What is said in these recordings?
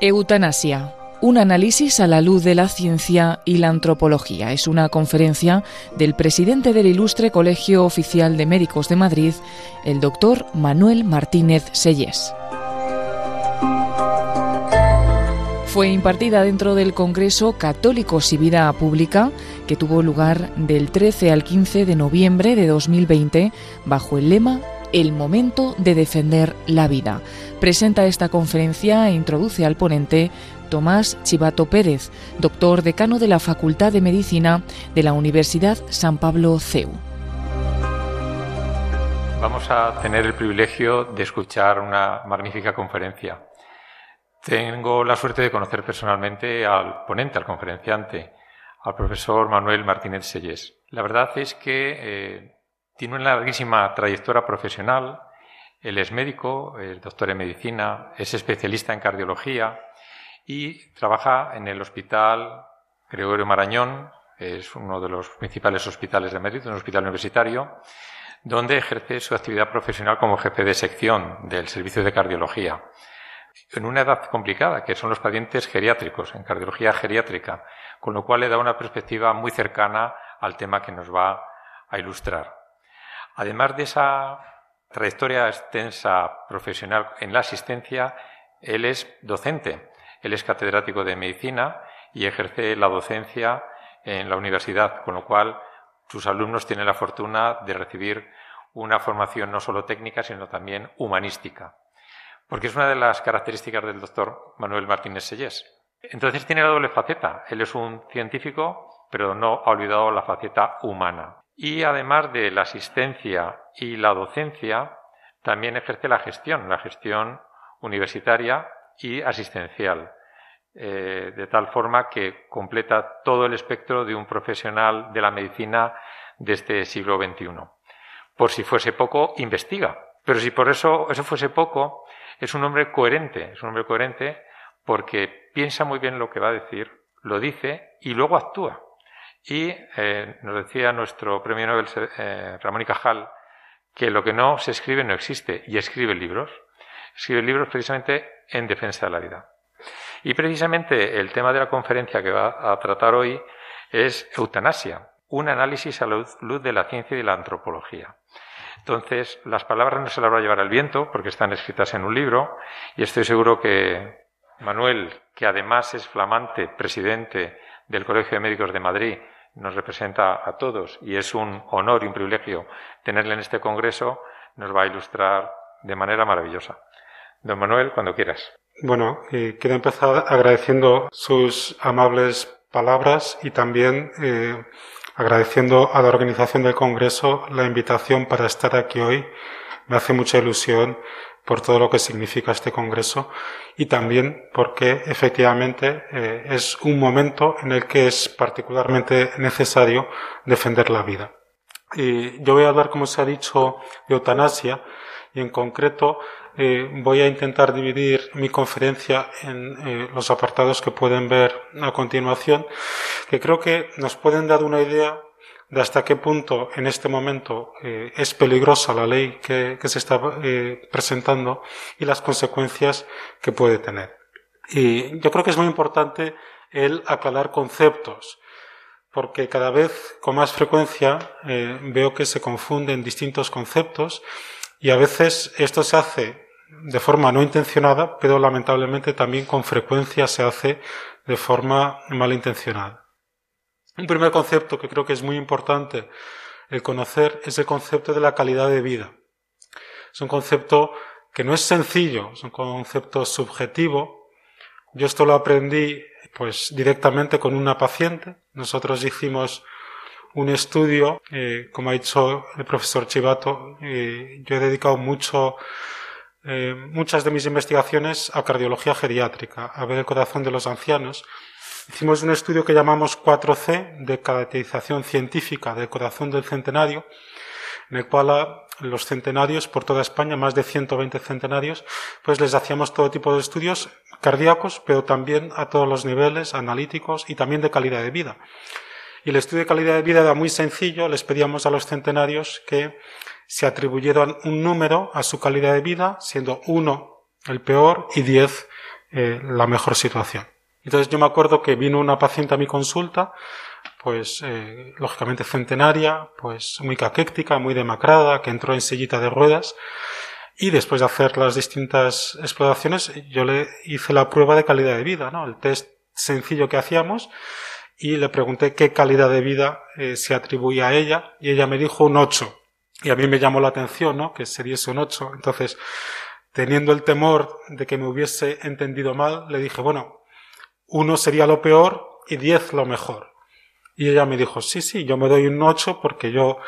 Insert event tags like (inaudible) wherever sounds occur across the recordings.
Eutanasia. Un análisis a la luz de la ciencia y la antropología. Es una conferencia del presidente del Ilustre Colegio Oficial de Médicos de Madrid, el doctor Manuel Martínez Sellés. Fue impartida dentro del Congreso Católicos y Vida Pública, que tuvo lugar del 13 al 15 de noviembre de 2020, bajo el lema El momento de defender la vida. Presenta esta conferencia e introduce al ponente Tomás Chivato Pérez, doctor decano de la Facultad de Medicina de la Universidad San Pablo CEU. Vamos a tener el privilegio de escuchar una magnífica conferencia. Tengo la suerte de conocer personalmente al ponente, al conferenciante, al profesor Manuel Martínez Sellés. La verdad es que eh, tiene una larguísima trayectoria profesional él es médico, es doctor en medicina, es especialista en cardiología y trabaja en el Hospital Gregorio Marañón, es uno de los principales hospitales de Madrid, un hospital universitario, donde ejerce su actividad profesional como jefe de sección del servicio de cardiología. En una edad complicada, que son los pacientes geriátricos, en cardiología geriátrica, con lo cual le da una perspectiva muy cercana al tema que nos va a ilustrar. Además de esa trayectoria extensa profesional en la asistencia, él es docente, él es catedrático de medicina y ejerce la docencia en la universidad, con lo cual sus alumnos tienen la fortuna de recibir una formación no solo técnica, sino también humanística, porque es una de las características del doctor Manuel Martínez Sellés. Entonces tiene la doble faceta, él es un científico, pero no ha olvidado la faceta humana. Y además de la asistencia y la docencia, también ejerce la gestión, la gestión universitaria y asistencial, eh, de tal forma que completa todo el espectro de un profesional de la medicina de este siglo XXI. Por si fuese poco, investiga. Pero si por eso eso fuese poco, es un hombre coherente, es un hombre coherente porque piensa muy bien lo que va a decir, lo dice y luego actúa. Y eh, nos decía nuestro premio Nobel eh, Ramón y Cajal que lo que no se escribe no existe y escribe libros. Escribe libros precisamente en defensa de la vida. Y precisamente el tema de la conferencia que va a tratar hoy es eutanasia, un análisis a la luz de la ciencia y de la antropología. Entonces, las palabras no se las va a llevar al viento porque están escritas en un libro y estoy seguro que Manuel, que además es flamante presidente del Colegio de Médicos de Madrid nos representa a todos y es un honor y un privilegio tenerle en este congreso, nos va a ilustrar de manera maravillosa. Don Manuel, cuando quieras. Bueno, eh, quiero empezar agradeciendo sus amables palabras y también eh, agradeciendo a la organización del Congreso la invitación para estar aquí hoy. Me hace mucha ilusión por todo lo que significa este Congreso y también porque efectivamente eh, es un momento en el que es particularmente necesario defender la vida. Yo voy a hablar, como se ha dicho, de eutanasia y en concreto eh, voy a intentar dividir mi conferencia en eh, los apartados que pueden ver a continuación, que creo que nos pueden dar una idea de hasta qué punto en este momento eh, es peligrosa la ley que, se está eh, presentando y las consecuencias que puede tener. Y yo creo que es muy importante el aclarar conceptos, porque cada vez con más frecuencia eh, veo que se confunden distintos conceptos y a veces esto se hace de forma no intencionada, pero lamentablemente también con frecuencia se hace de forma malintencionada. Un primer concepto que creo que es muy importante el conocer es el concepto de la calidad de vida. Es un concepto que no es sencillo, es un concepto subjetivo. Yo esto lo aprendí pues directamente con una paciente. Nosotros hicimos un estudio, eh, como ha dicho el profesor Chivato, eh, yo he dedicado mucho, eh, muchas de mis investigaciones a cardiología geriátrica, a ver el corazón de los ancianos, Hicimos un estudio que llamamos 4C de caracterización científica del corazón del centenario, en el cual los centenarios por toda España, más de 120 centenarios, pues les hacíamos todo tipo de estudios cardíacos, pero también a todos los niveles, analíticos y también de calidad de vida. Y el estudio de calidad de vida era muy sencillo, les pedíamos a los centenarios que se atribuyeran un número a su calidad de vida, siendo uno el peor y diez eh, la mejor situación. Entonces yo me acuerdo que vino una paciente a mi consulta, pues eh, lógicamente centenaria, pues muy caquéctica, muy demacrada, que entró en sillita de ruedas y después de hacer las distintas exploraciones yo le hice la prueba de calidad de vida, ¿no? El test sencillo que hacíamos y le pregunté qué calidad de vida eh, se atribuía a ella y ella me dijo un 8. Y a mí me llamó la atención, ¿no? Que se diese un 8. Entonces, teniendo el temor de que me hubiese entendido mal, le dije, bueno, uno sería lo peor y 10 lo mejor. Y ella me dijo, sí, sí, yo me doy un 8 porque yo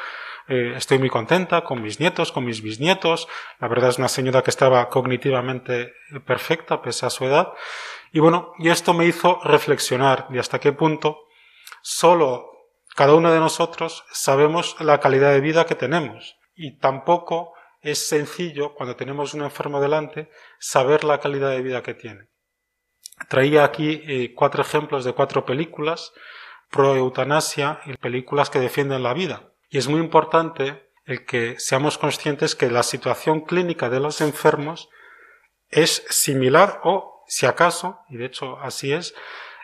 eh, estoy muy contenta con mis nietos, con mis bisnietos. La verdad es una señora que estaba cognitivamente perfecta pese a su edad. Y bueno, y esto me hizo reflexionar de hasta qué punto solo cada uno de nosotros sabemos la calidad de vida que tenemos. Y tampoco es sencillo, cuando tenemos un enfermo delante, saber la calidad de vida que tiene. Traía aquí eh, cuatro ejemplos de cuatro películas pro eutanasia y películas que defienden la vida. Y es muy importante el que seamos conscientes que la situación clínica de los enfermos es similar o, si acaso, y de hecho así es,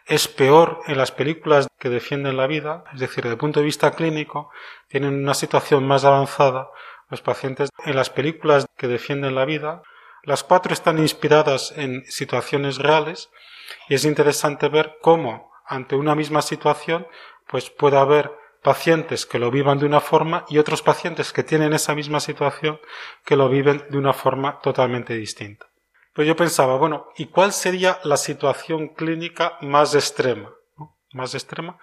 es peor en las películas que defienden la vida, es decir, desde el punto de vista clínico, tienen una situación más avanzada los pacientes en las películas que defienden la vida. Las cuatro están inspiradas en situaciones reales y es interesante ver cómo ante una misma situación pues puede haber pacientes que lo vivan de una forma y otros pacientes que tienen esa misma situación que lo viven de una forma totalmente distinta. Pues yo pensaba, bueno, ¿y cuál sería la situación clínica más extrema? Más extrema.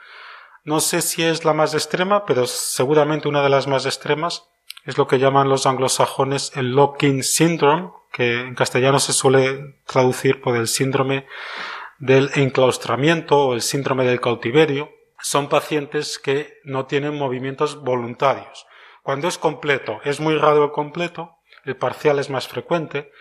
No sé si es la más extrema, pero seguramente una de las más extremas es lo que llaman los anglosajones el lock-in syndrome, que en castellano se suele traducir por el síndrome del enclaustramiento o el síndrome del cautiverio, son pacientes que no tienen movimientos voluntarios. Cuando es completo, es muy raro el completo, el parcial es más frecuente.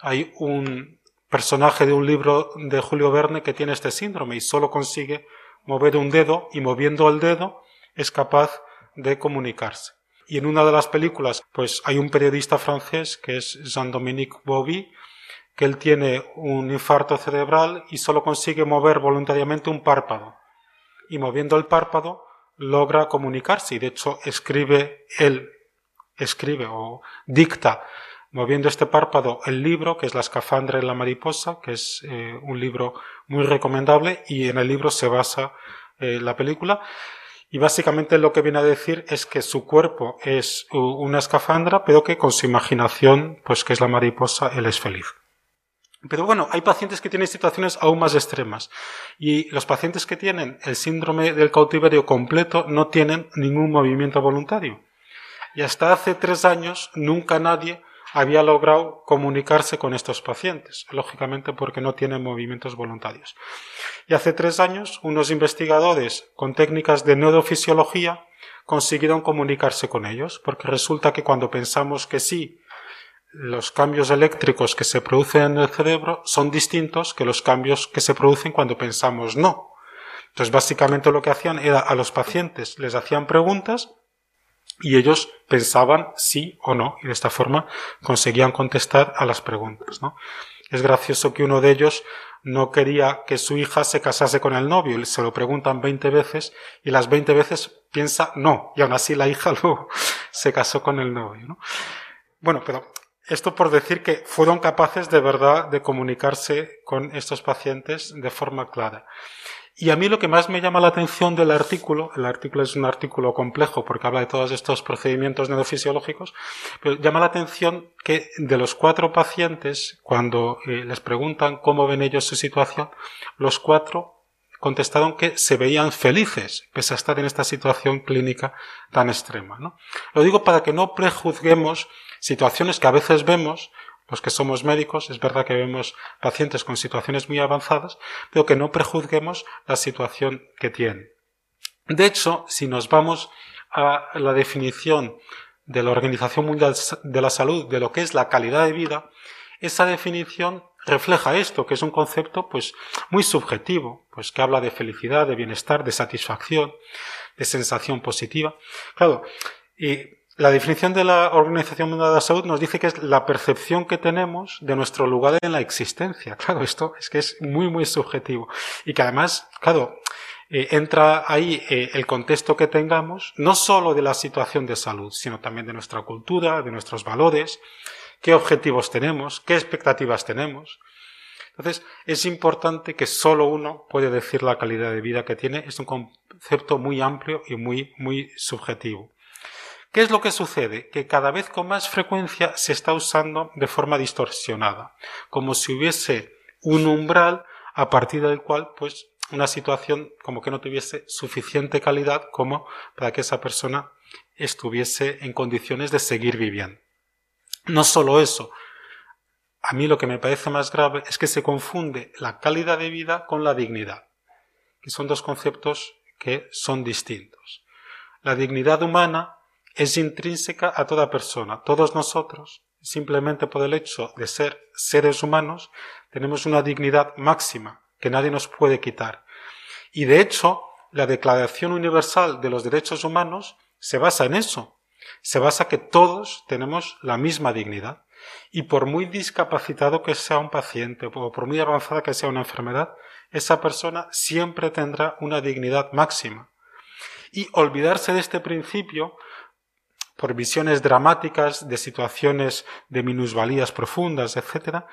Hay un personaje de un libro de Julio Verne que tiene este síndrome y solo consigue mover un dedo y moviendo el dedo es capaz de comunicarse. Y en una de las películas, pues hay un periodista francés que es Jean-Dominique Bobby, que él tiene un infarto cerebral y solo consigue mover voluntariamente un párpado. Y moviendo el párpado logra comunicarse. Y de hecho escribe él escribe o dicta moviendo este párpado el libro que es la escafandra y la mariposa que es eh, un libro muy recomendable y en el libro se basa eh, la película y básicamente lo que viene a decir es que su cuerpo es una escafandra pero que con su imaginación pues que es la mariposa él es feliz pero bueno, hay pacientes que tienen situaciones aún más extremas. Y los pacientes que tienen el síndrome del cautiverio completo no tienen ningún movimiento voluntario. Y hasta hace tres años nunca nadie había logrado comunicarse con estos pacientes, lógicamente porque no tienen movimientos voluntarios. Y hace tres años unos investigadores con técnicas de neurofisiología consiguieron comunicarse con ellos, porque resulta que cuando pensamos que sí, los cambios eléctricos que se producen en el cerebro son distintos que los cambios que se producen cuando pensamos no. Entonces, básicamente lo que hacían era a los pacientes les hacían preguntas y ellos pensaban sí o no y de esta forma conseguían contestar a las preguntas. ¿no? Es gracioso que uno de ellos no quería que su hija se casase con el novio y se lo preguntan 20 veces y las 20 veces piensa no y aún así la hija (laughs) luego se casó con el novio. ¿no? Bueno, pero esto por decir que fueron capaces de verdad de comunicarse con estos pacientes de forma clara. Y a mí lo que más me llama la atención del artículo, el artículo es un artículo complejo porque habla de todos estos procedimientos neurofisiológicos, pero llama la atención que de los cuatro pacientes, cuando eh, les preguntan cómo ven ellos su situación, los cuatro contestaron que se veían felices pese a estar en esta situación clínica tan extrema. ¿no? Lo digo para que no prejuzguemos situaciones que a veces vemos, los que somos médicos, es verdad que vemos pacientes con situaciones muy avanzadas, pero que no prejuzguemos la situación que tienen. De hecho, si nos vamos a la definición de la Organización Mundial de la Salud de lo que es la calidad de vida, esa definición refleja esto, que es un concepto pues muy subjetivo, pues que habla de felicidad, de bienestar, de satisfacción, de sensación positiva. Claro, la definición de la Organización Mundial de la Salud nos dice que es la percepción que tenemos de nuestro lugar en la existencia. Claro, esto es que es muy, muy subjetivo. Y que además, claro, eh, entra ahí eh, el contexto que tengamos, no solo de la situación de salud, sino también de nuestra cultura, de nuestros valores, qué objetivos tenemos, qué expectativas tenemos. Entonces, es importante que solo uno puede decir la calidad de vida que tiene. Es un concepto muy amplio y muy, muy subjetivo. ¿Qué es lo que sucede? Que cada vez con más frecuencia se está usando de forma distorsionada, como si hubiese un umbral a partir del cual, pues, una situación como que no tuviese suficiente calidad como para que esa persona estuviese en condiciones de seguir viviendo. No solo eso, a mí lo que me parece más grave es que se confunde la calidad de vida con la dignidad, que son dos conceptos que son distintos. La dignidad humana es intrínseca a toda persona, todos nosotros, simplemente por el hecho de ser seres humanos, tenemos una dignidad máxima que nadie nos puede quitar. Y de hecho, la Declaración Universal de los Derechos Humanos se basa en eso. Se basa que todos tenemos la misma dignidad. Y por muy discapacitado que sea un paciente o por muy avanzada que sea una enfermedad, esa persona siempre tendrá una dignidad máxima. Y olvidarse de este principio por visiones dramáticas de situaciones de minusvalías profundas, etc.,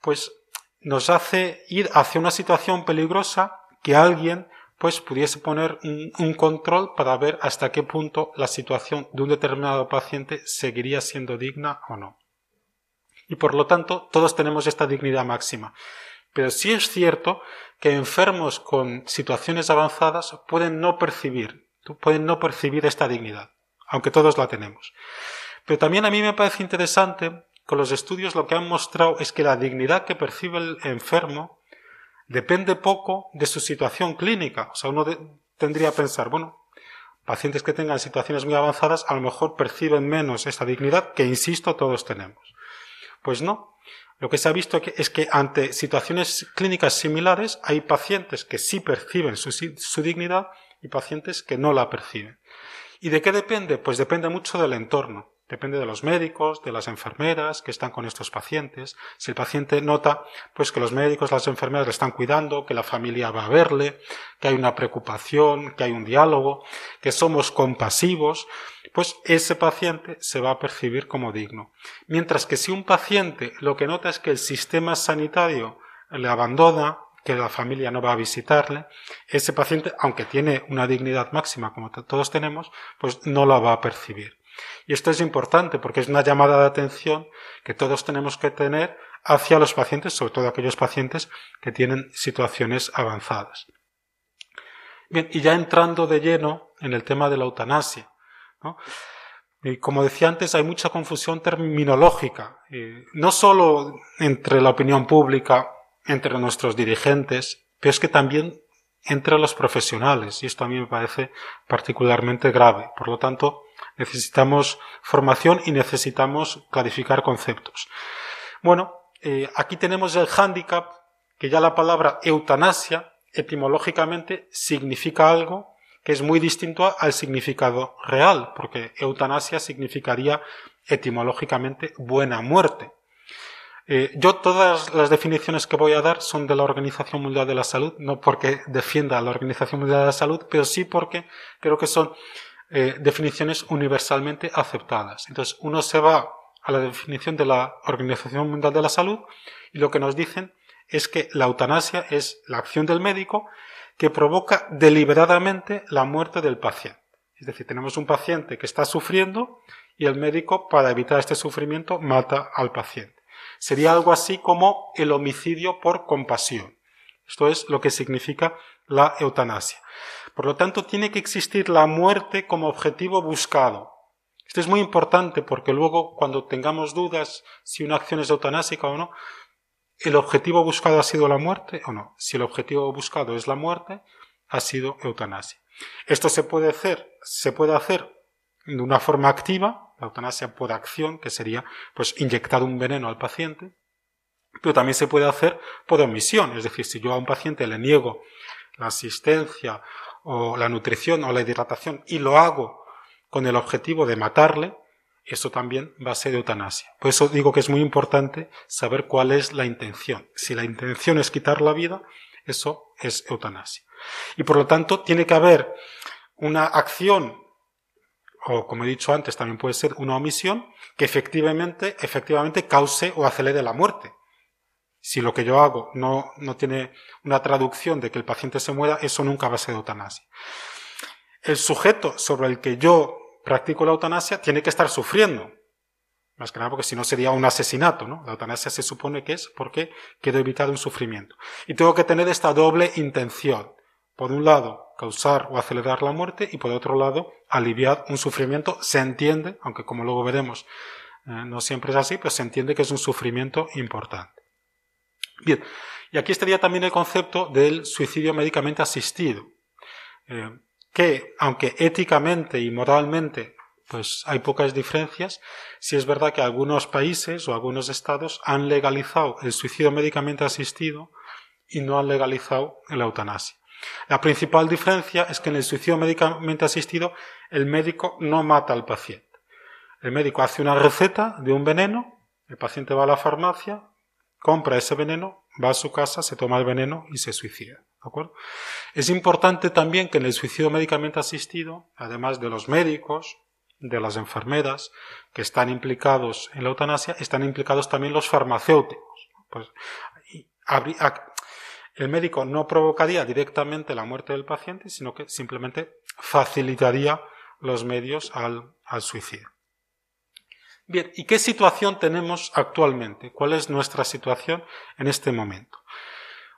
pues nos hace ir hacia una situación peligrosa que alguien pues pudiese poner un, un, control para ver hasta qué punto la situación de un determinado paciente seguiría siendo digna o no y por lo tanto todos tenemos esta dignidad máxima. Pero sí es cierto que enfermos con situaciones avanzadas pueden no percibir, pueden no percibir esta dignidad, aunque todos la tenemos. Pero también a mí me parece interesante, con los estudios lo que han mostrado es que la dignidad que percibe el enfermo depende poco de su situación clínica. O sea, uno tendría que pensar, bueno, pacientes que tengan situaciones muy avanzadas a lo mejor perciben menos esta dignidad que, insisto, todos tenemos. Pues no. Lo que se ha visto es que ante situaciones clínicas similares hay pacientes que sí perciben su, su dignidad y pacientes que no la perciben. ¿Y de qué depende? Pues depende mucho del entorno. Depende de los médicos, de las enfermeras que están con estos pacientes. Si el paciente nota, pues que los médicos, las enfermeras le están cuidando, que la familia va a verle, que hay una preocupación, que hay un diálogo, que somos compasivos, pues ese paciente se va a percibir como digno. Mientras que si un paciente lo que nota es que el sistema sanitario le abandona, que la familia no va a visitarle, ese paciente, aunque tiene una dignidad máxima como todos tenemos, pues no la va a percibir. Y esto es importante porque es una llamada de atención que todos tenemos que tener hacia los pacientes, sobre todo aquellos pacientes que tienen situaciones avanzadas. Bien, y ya entrando de lleno en el tema de la eutanasia. Como decía antes, hay mucha confusión terminológica, no solo entre la opinión pública, entre nuestros dirigentes, pero es que también entre los profesionales, y esto a mí me parece particularmente grave. Por lo tanto, necesitamos formación y necesitamos clarificar conceptos. Bueno, eh, aquí tenemos el hándicap que ya la palabra eutanasia etimológicamente significa algo que es muy distinto al significado real, porque eutanasia significaría etimológicamente buena muerte. Eh, yo todas las definiciones que voy a dar son de la Organización Mundial de la Salud, no porque defienda a la Organización Mundial de la Salud, pero sí porque creo que son eh, definiciones universalmente aceptadas. Entonces, uno se va a la definición de la Organización Mundial de la Salud y lo que nos dicen es que la eutanasia es la acción del médico que provoca deliberadamente la muerte del paciente. Es decir, tenemos un paciente que está sufriendo y el médico, para evitar este sufrimiento, mata al paciente. Sería algo así como el homicidio por compasión. Esto es lo que significa la eutanasia. Por lo tanto, tiene que existir la muerte como objetivo buscado. Esto es muy importante porque luego, cuando tengamos dudas si una acción es eutanásica o no, ¿el objetivo buscado ha sido la muerte o no? Si el objetivo buscado es la muerte, ha sido eutanasia. Esto se puede hacer, se puede hacer de una forma activa, la eutanasia por acción, que sería pues inyectar un veneno al paciente, pero también se puede hacer por omisión, es decir, si yo a un paciente le niego la asistencia o la nutrición o la hidratación y lo hago con el objetivo de matarle, eso también va a ser eutanasia. Por eso digo que es muy importante saber cuál es la intención. Si la intención es quitar la vida, eso es eutanasia. Y por lo tanto, tiene que haber una acción, o como he dicho antes, también puede ser una omisión, que efectivamente, efectivamente cause o acelere la muerte. Si lo que yo hago no, no tiene una traducción de que el paciente se muera, eso nunca va a ser eutanasia. El sujeto sobre el que yo practico la eutanasia tiene que estar sufriendo. Más que nada porque si no sería un asesinato, ¿no? La eutanasia se supone que es porque quiero evitar un sufrimiento. Y tengo que tener esta doble intención. Por un lado, causar o acelerar la muerte y por otro lado, aliviar un sufrimiento. Se entiende, aunque como luego veremos, eh, no siempre es así, pero se entiende que es un sufrimiento importante. Bien, y aquí estaría también el concepto del suicidio médicamente asistido. Eh, que, aunque éticamente y moralmente pues hay pocas diferencias, sí es verdad que algunos países o algunos estados han legalizado el suicidio médicamente asistido y no han legalizado la eutanasia. La principal diferencia es que en el suicidio médicamente asistido el médico no mata al paciente. El médico hace una receta de un veneno, el paciente va a la farmacia, compra ese veneno, va a su casa, se toma el veneno y se suicida. Es importante también que en el suicidio médicamente asistido, además de los médicos, de las enfermeras que están implicados en la eutanasia, están implicados también los farmacéuticos. Pues, el médico no provocaría directamente la muerte del paciente, sino que simplemente facilitaría los medios al, suicidio. Bien, ¿y qué situación tenemos actualmente? ¿Cuál es nuestra situación en este momento?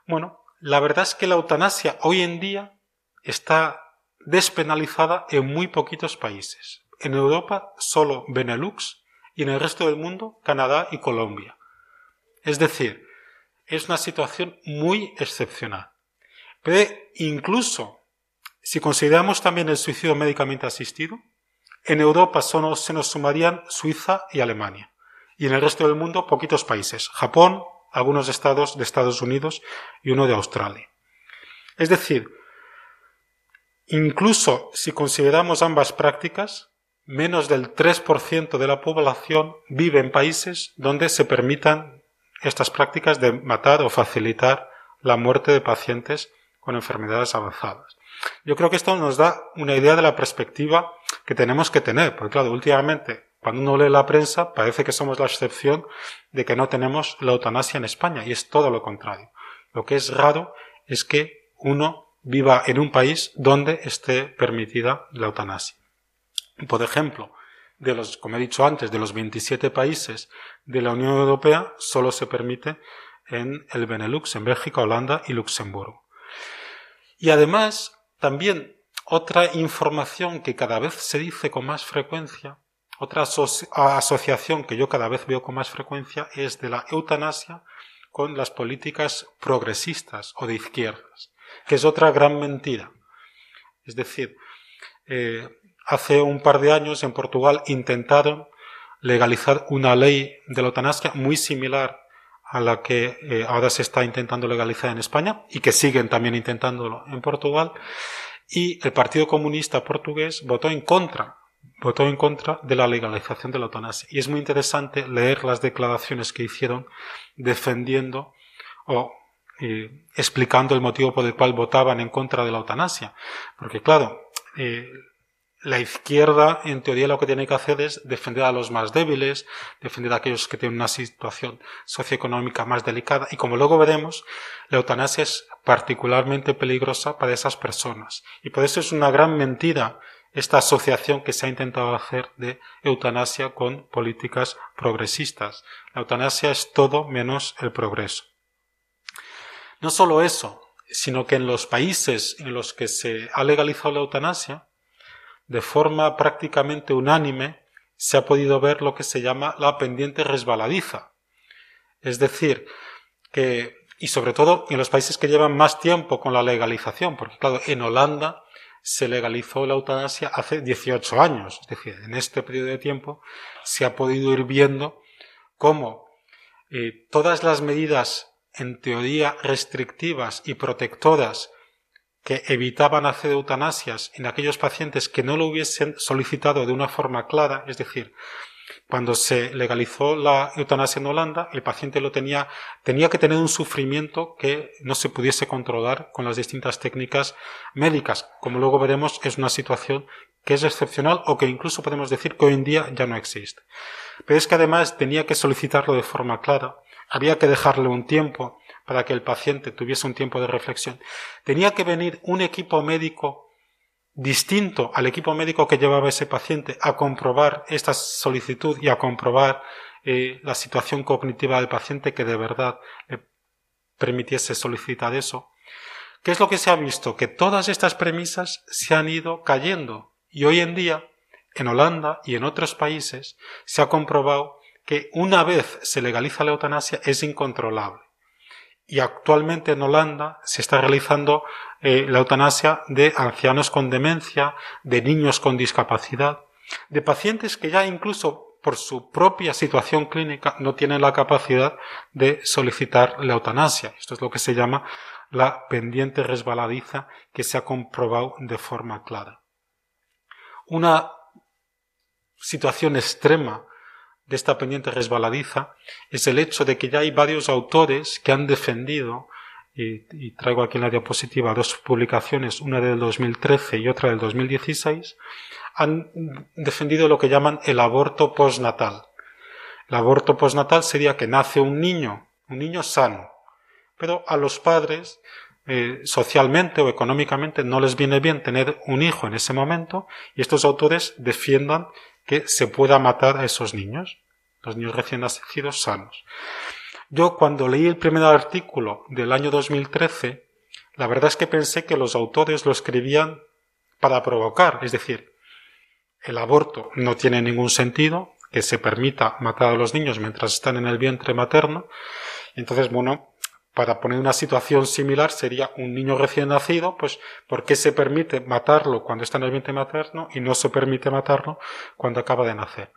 Bueno, la verdad es que la eutanasia hoy en día está despenalizada en muy poquitos países. En Europa solo Benelux y en el resto del mundo Canadá y Colombia. Es decir, es una situación muy excepcional. Pero incluso si consideramos también el suicidio médicamente asistido, en Europa solo se nos sumarían Suiza y Alemania. Y en el resto del mundo poquitos países. Japón, algunos estados de Estados Unidos y uno de Australia. Es decir, incluso si consideramos ambas prácticas, menos del 3% de la población vive en países donde se permitan estas prácticas de matar o facilitar la muerte de pacientes con enfermedades avanzadas. Yo creo que esto nos da una idea de la perspectiva que tenemos que tener, porque claro, últimamente cuando uno lee la prensa parece que somos la excepción de que no tenemos la eutanasia en España y es todo lo contrario. Lo que es raro es que uno viva en un país donde esté permitida la eutanasia. Por ejemplo, de los, como he dicho antes, de los 27 países de la Unión Europea, solo se permite en el Benelux, en Bélgica, Holanda y Luxemburgo. Y además, también otra información que cada vez se dice con más frecuencia otra asociación que yo cada vez veo con más frecuencia es de la eutanasia con las políticas progresistas o de izquierdas, que es otra gran mentira. Es decir, eh, hace un par de años en Portugal intentaron legalizar una ley de la eutanasia muy similar a la que eh, ahora se está intentando legalizar en España y que siguen también intentándolo en Portugal. Y el Partido Comunista portugués votó en contra votó en contra de la legalización de la eutanasia. Y es muy interesante leer las declaraciones que hicieron defendiendo o eh, explicando el motivo por el cual votaban en contra de la eutanasia. Porque claro, eh, la izquierda, en teoría, lo que tiene que hacer es defender a los más débiles, defender a aquellos que tienen una situación socioeconómica más delicada. Y como luego veremos, la eutanasia es particularmente peligrosa para esas personas. Y por eso es una gran mentira esta asociación que se ha intentado hacer de eutanasia con políticas progresistas. La eutanasia es todo menos el progreso. No solo eso, sino que en los países en los que se ha legalizado la eutanasia, de forma prácticamente unánime, se ha podido ver lo que se llama la pendiente resbaladiza. Es decir, que, y sobre todo en los países que llevan más tiempo con la legalización, porque claro, en Holanda se legalizó la eutanasia hace 18 años. Es decir, en este periodo de tiempo se ha podido ir viendo cómo eh, todas las medidas en teoría restrictivas y protectoras que evitaban hacer eutanasias en aquellos pacientes que no lo hubiesen solicitado de una forma clara, es decir, cuando se legalizó la eutanasia en Holanda, el paciente lo tenía, tenía que tener un sufrimiento que no se pudiese controlar con las distintas técnicas médicas. Como luego veremos, es una situación que es excepcional o que incluso podemos decir que hoy en día ya no existe. Pero es que además tenía que solicitarlo de forma clara, había que dejarle un tiempo para que el paciente tuviese un tiempo de reflexión. Tenía que venir un equipo médico distinto al equipo médico que llevaba ese paciente a comprobar esta solicitud y a comprobar eh, la situación cognitiva del paciente que de verdad le permitiese solicitar eso. ¿Qué es lo que se ha visto? Que todas estas premisas se han ido cayendo y hoy en día en Holanda y en otros países se ha comprobado que una vez se legaliza la eutanasia es incontrolable y actualmente en Holanda se está realizando eh, la eutanasia de ancianos con demencia, de niños con discapacidad, de pacientes que ya incluso por su propia situación clínica no tienen la capacidad de solicitar la eutanasia. Esto es lo que se llama la pendiente resbaladiza que se ha comprobado de forma clara. Una situación extrema de esta pendiente resbaladiza es el hecho de que ya hay varios autores que han defendido, y, traigo aquí en la diapositiva dos publicaciones, una del 2013 y otra del 2016, han defendido lo que llaman el aborto postnatal. El aborto postnatal sería que nace un niño, un niño sano, pero a los padres eh, socialmente o económicamente no les viene bien tener un hijo en ese momento y estos autores defiendan que se pueda matar a esos niños, los niños recién nacidos sanos. Yo cuando leí el primer artículo del año 2013, la verdad es que pensé que los autores lo escribían para provocar, es decir, el aborto no tiene ningún sentido, que se permita matar a los niños mientras están en el vientre materno. Entonces, bueno, para poner una situación similar sería un niño recién nacido, pues ¿por qué se permite matarlo cuando está en el vientre materno y no se permite matarlo cuando acaba de nacer?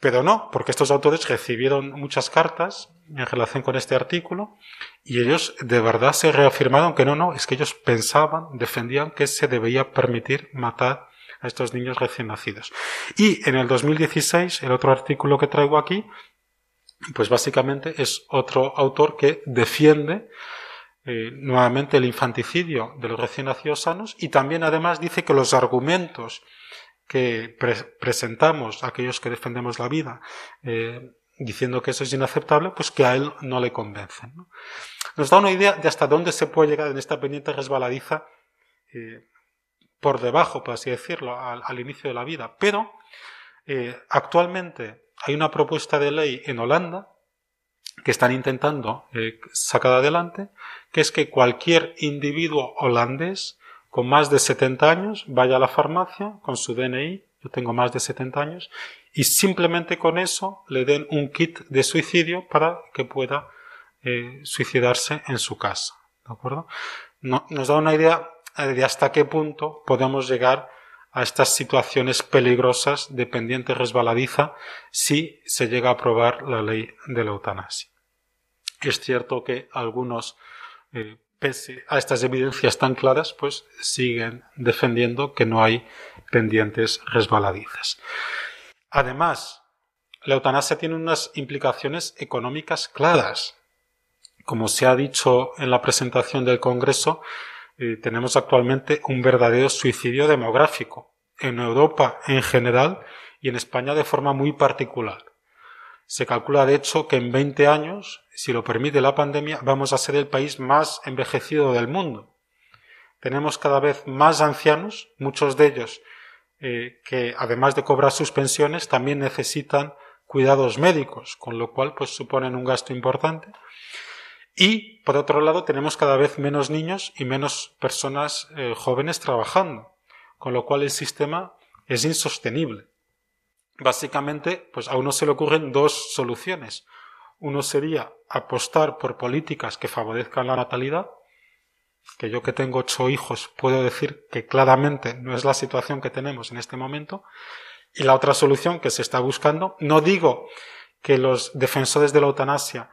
Pero no, porque estos autores recibieron muchas cartas en relación con este artículo y ellos de verdad se reafirmaron que no, no, es que ellos pensaban, defendían que se debía permitir matar a estos niños recién nacidos. Y en el 2016, el otro artículo que traigo aquí, pues básicamente es otro autor que defiende eh, nuevamente el infanticidio de los recién nacidos sanos y también además dice que los argumentos que presentamos aquellos que defendemos la vida eh, diciendo que eso es inaceptable, pues que a él no le convencen. Nos da una idea de hasta dónde se puede llegar en esta pendiente resbaladiza eh, por debajo, por así decirlo, al, inicio de la vida. Pero actualmente hay una propuesta de ley en Holanda que están intentando eh, sacar adelante, que es que cualquier individuo holandés con más de 70 años vaya a la farmacia con su DNI, yo tengo más de 70 años, y simplemente con eso le den un kit de suicidio para que pueda eh, suicidarse en su casa. ¿De acuerdo? nos da una idea de hasta qué punto podemos llegar a estas situaciones peligrosas de pendiente resbaladiza si se llega a aprobar la ley de la eutanasia. Es cierto que algunos, eh, pese a estas evidencias tan claras, pues siguen defendiendo que no hay pendientes resbaladizas. Además, la eutanasia tiene unas implicaciones económicas claras. Como se ha dicho en la presentación del Congreso, eh, tenemos actualmente un verdadero suicidio demográfico en Europa en general y en España de forma muy particular. Se calcula, de hecho, que en 20 años, si lo permite la pandemia, vamos a ser el país más envejecido del mundo. Tenemos cada vez más ancianos, muchos de ellos eh, que, además de cobrar sus pensiones, también necesitan cuidados médicos, con lo cual pues suponen un gasto importante. Y, por otro lado, tenemos cada vez menos niños y menos personas eh, jóvenes trabajando, con lo cual el sistema es insostenible. Básicamente, pues a uno se le ocurren dos soluciones. Uno sería apostar por políticas que favorezcan la natalidad, que yo que tengo ocho hijos puedo decir que claramente no es la situación que tenemos en este momento. Y la otra solución que se está buscando, no digo que los defensores de la eutanasia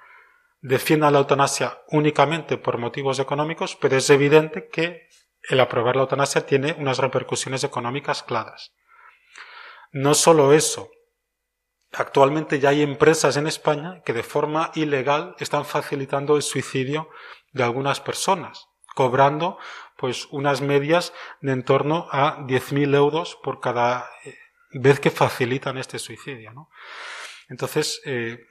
defienda la eutanasia únicamente por motivos económicos, pero es evidente que el aprobar la eutanasia tiene unas repercusiones económicas claras. No solo eso, actualmente ya hay empresas en España que de forma ilegal están facilitando el suicidio de algunas personas, cobrando pues unas medias de en torno a 10.000 euros por cada eh, vez que facilitan este suicidio. ¿no? Entonces, eh,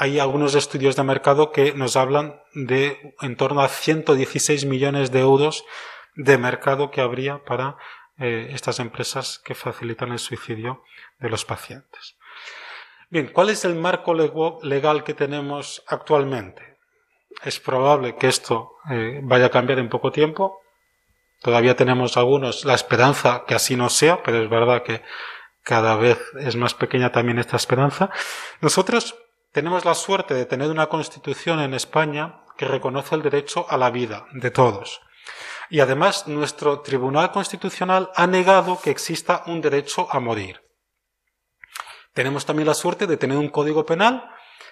hay algunos estudios de mercado que nos hablan de en torno a 116 millones de euros de mercado que habría para eh, estas empresas que facilitan el suicidio de los pacientes. Bien, ¿cuál es el marco legal que tenemos actualmente? Es probable que esto eh, vaya a cambiar en poco tiempo. Todavía tenemos algunos la esperanza que así no sea, pero es verdad que cada vez es más pequeña también esta esperanza. Nosotros tenemos la suerte de tener una constitución en España que reconoce el derecho a la vida de todos. Y además nuestro Tribunal Constitucional ha negado que exista un derecho a morir. Tenemos también la suerte de tener un código penal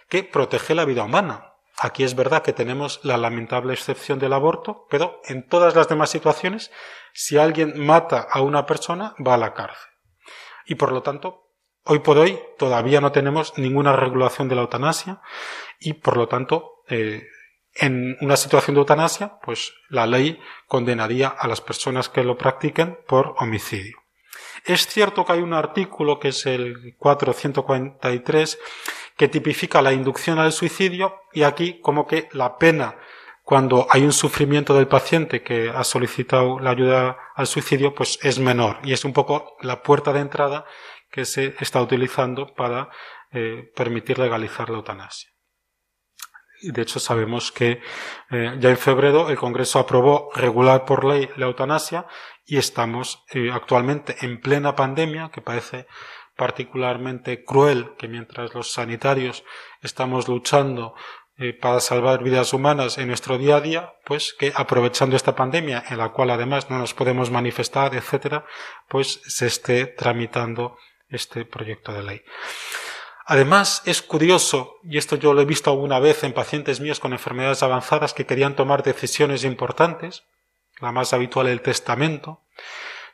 que protege la vida humana. Aquí es verdad que tenemos la lamentable excepción del aborto, pero en todas las demás situaciones, si alguien mata a una persona, va a la cárcel. Y por lo tanto, Hoy por hoy todavía no tenemos ninguna regulación de la eutanasia y por lo tanto eh, en una situación de eutanasia pues la ley condenaría a las personas que lo practiquen por homicidio. Es cierto que hay un artículo que es el 443 que tipifica la inducción al suicidio y aquí como que la pena cuando hay un sufrimiento del paciente que ha solicitado la ayuda al suicidio, pues es menor y es un poco la puerta de entrada que se está utilizando para eh, permitir legalizar la eutanasia. Y de hecho sabemos que eh, ya en febrero el Congreso aprobó regular por ley la eutanasia y estamos eh, actualmente en plena pandemia que parece particularmente cruel que mientras los sanitarios estamos luchando para salvar vidas humanas en nuestro día a día, pues que aprovechando esta pandemia en la cual además no nos podemos manifestar, etcétera, pues se esté tramitando este proyecto de ley. Además, es curioso, y esto yo lo he visto alguna vez en pacientes míos con enfermedades avanzadas que querían tomar decisiones importantes, la más habitual el testamento.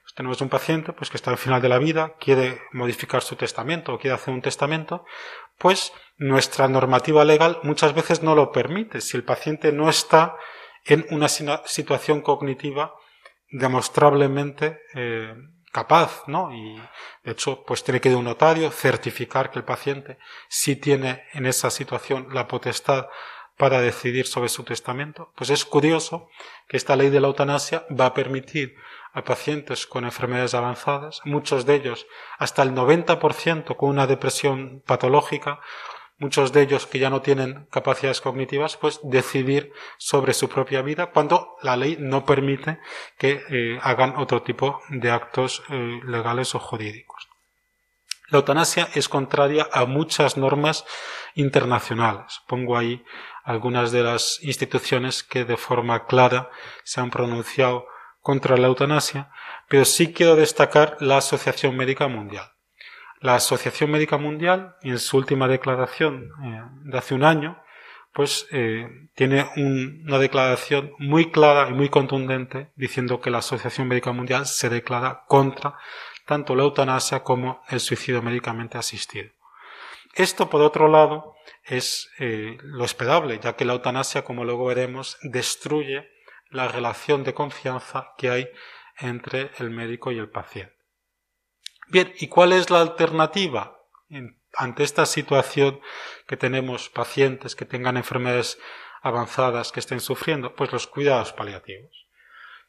Pues tenemos un paciente pues, que está al final de la vida, quiere modificar su testamento o quiere hacer un testamento, pues nuestra normativa legal muchas veces no lo permite si el paciente no está en una situación cognitiva demostrablemente eh, capaz, ¿no? Y de hecho, pues tiene que ir un notario, certificar que el paciente sí tiene en esa situación la potestad para decidir sobre su testamento. Pues es curioso que esta ley de la eutanasia va a permitir a pacientes con enfermedades avanzadas, muchos de ellos hasta el 90% con una depresión patológica muchos de ellos que ya no tienen capacidades cognitivas, pues decidir sobre su propia vida cuando la ley no permite que eh, hagan otro tipo de actos eh, legales o jurídicos. La eutanasia es contraria a muchas normas internacionales. Pongo ahí algunas de las instituciones que de forma clara se han pronunciado contra la eutanasia, pero sí quiero destacar la Asociación Médica Mundial. La Asociación Médica Mundial, en su última declaración eh, de hace un año, pues eh, tiene una declaración muy clara y muy contundente diciendo que la Asociación Médica Mundial se declara contra tanto la eutanasia como el suicidio médicamente asistido. Esto, por otro lado, es eh, lo esperable, ya que la eutanasia, como luego veremos, destruye la relación de confianza que hay entre el médico y el paciente. Bien, ¿y cuál es la alternativa ante esta situación que tenemos pacientes que tengan enfermedades avanzadas que estén sufriendo? Pues los cuidados paliativos.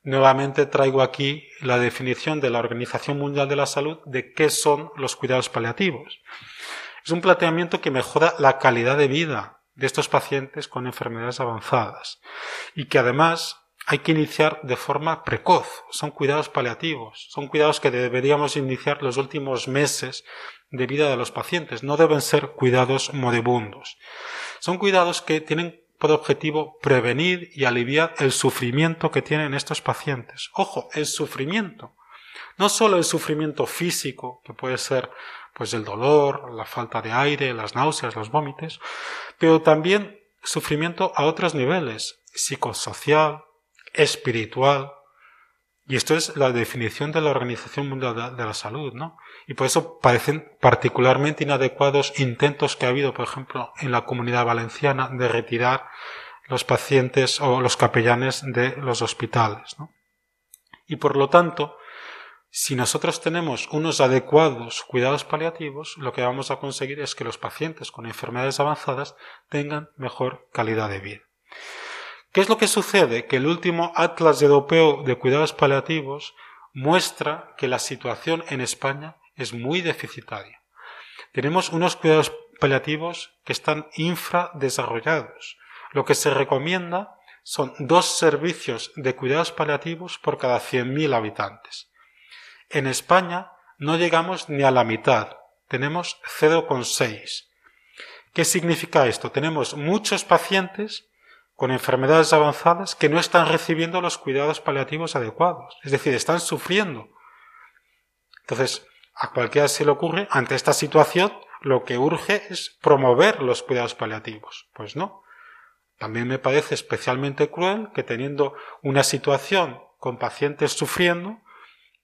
Nuevamente traigo aquí la definición de la Organización Mundial de la Salud de qué son los cuidados paliativos. Es un planteamiento que mejora la calidad de vida de estos pacientes con enfermedades avanzadas y que además hay que iniciar de forma precoz. Son cuidados paliativos, son cuidados que deberíamos iniciar los últimos meses de vida de los pacientes. No deben ser cuidados moribundos. Son cuidados que tienen por objetivo prevenir y aliviar el sufrimiento que tienen estos pacientes. Ojo, el sufrimiento. No solo el sufrimiento físico, que puede ser pues el dolor, la falta de aire, las náuseas, los vómitos, pero también sufrimiento a otros niveles, psicosocial, espiritual, Y esto es la definición de la Organización Mundial de la Salud, ¿no? Y por eso parecen particularmente inadecuados intentos que ha habido, por ejemplo, en la comunidad valenciana de retirar los pacientes o los capellanes de los hospitales, ¿no? Y por lo tanto, si nosotros tenemos unos adecuados cuidados paliativos, lo que vamos a conseguir es que los pacientes con enfermedades avanzadas tengan mejor calidad de vida. ¿Qué es lo que sucede? Que el último Atlas Europeo de Cuidados Paliativos muestra que la situación en España es muy deficitaria. Tenemos unos cuidados paliativos que están infradesarrollados. Lo que se recomienda son dos servicios de cuidados paliativos por cada 100.000 habitantes. En España no llegamos ni a la mitad, tenemos 0,6. ¿Qué significa esto? Tenemos muchos pacientes con enfermedades avanzadas que no están recibiendo los cuidados paliativos adecuados, es decir, están sufriendo. Entonces, a cualquiera se le ocurre, ante esta situación, lo que urge es promover los cuidados paliativos. Pues no. También me parece especialmente cruel que teniendo una situación con pacientes sufriendo,